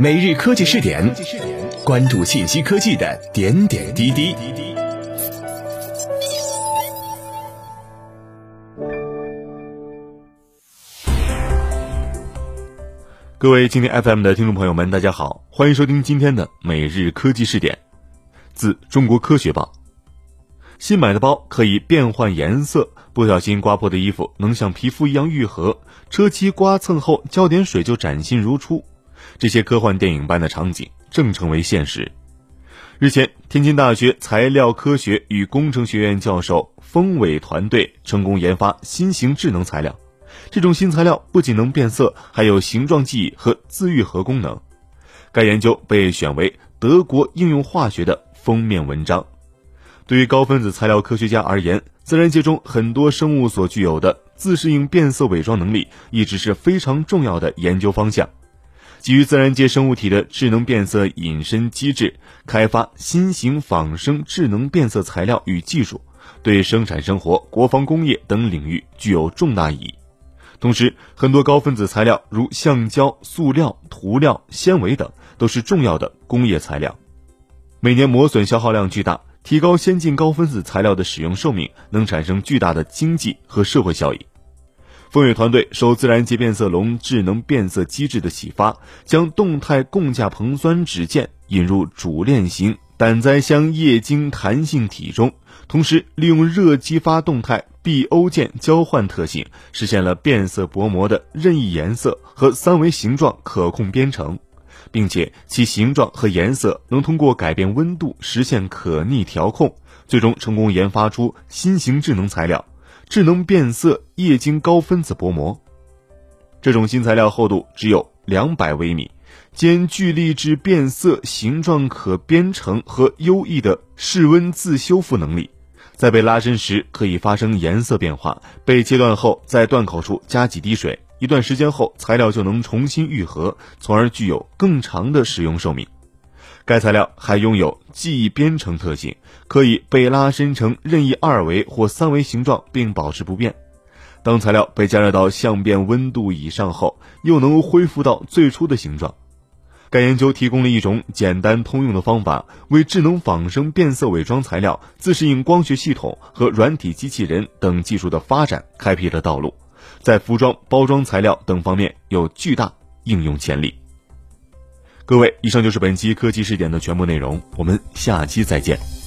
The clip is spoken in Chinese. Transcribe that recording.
每日科技试点，关注信息科技的点点滴滴。各位今天 FM 的听众朋友们，大家好，欢迎收听今天的每日科技试点。自中国科学报，新买的包可以变换颜色，不小心刮破的衣服能像皮肤一样愈合，车漆刮蹭后浇点水就崭新如初。这些科幻电影般的场景正成为现实。日前，天津大学材料科学与工程学院教授封伟团队成功研发新型智能材料。这种新材料不仅能变色，还有形状记忆和自愈合功能。该研究被选为德国应用化学的封面文章。对于高分子材料科学家而言，自然界中很多生物所具有的自适应变色伪装能力，一直是非常重要的研究方向。基于自然界生物体的智能变色隐身机制，开发新型仿生智能变色材料与技术，对生产生活、国防工业等领域具有重大意义。同时，很多高分子材料如橡胶、塑料、涂料、纤维等，都是重要的工业材料，每年磨损消耗量巨大。提高先进高分子材料的使用寿命，能产生巨大的经济和社会效益。风雨团队受自然界变色龙智能变色机制的启发，将动态共价硼酸酯键引入主链型胆载箱液晶弹性体中，同时利用热激发动态 BO 键交换特性，实现了变色薄膜的任意颜色和三维形状可控编程，并且其形状和颜色能通过改变温度实现可逆调控，最终成功研发出新型智能材料。智能变色液晶高分子薄膜，这种新材料厚度只有两百微米，兼具力制变色、形状可编程和优异的室温自修复能力。在被拉伸时可以发生颜色变化，被切断后在断口处加几滴水，一段时间后材料就能重新愈合，从而具有更长的使用寿命。该材料还拥有记忆编程特性，可以被拉伸成任意二维或三维形状，并保持不变。当材料被加热到相变温度以上后，又能恢复到最初的形状。该研究提供了一种简单通用的方法，为智能仿生变色伪装材料、自适应光学系统和软体机器人等技术的发展开辟了道路，在服装、包装材料等方面有巨大应用潜力。各位，以上就是本期科技视点的全部内容，我们下期再见。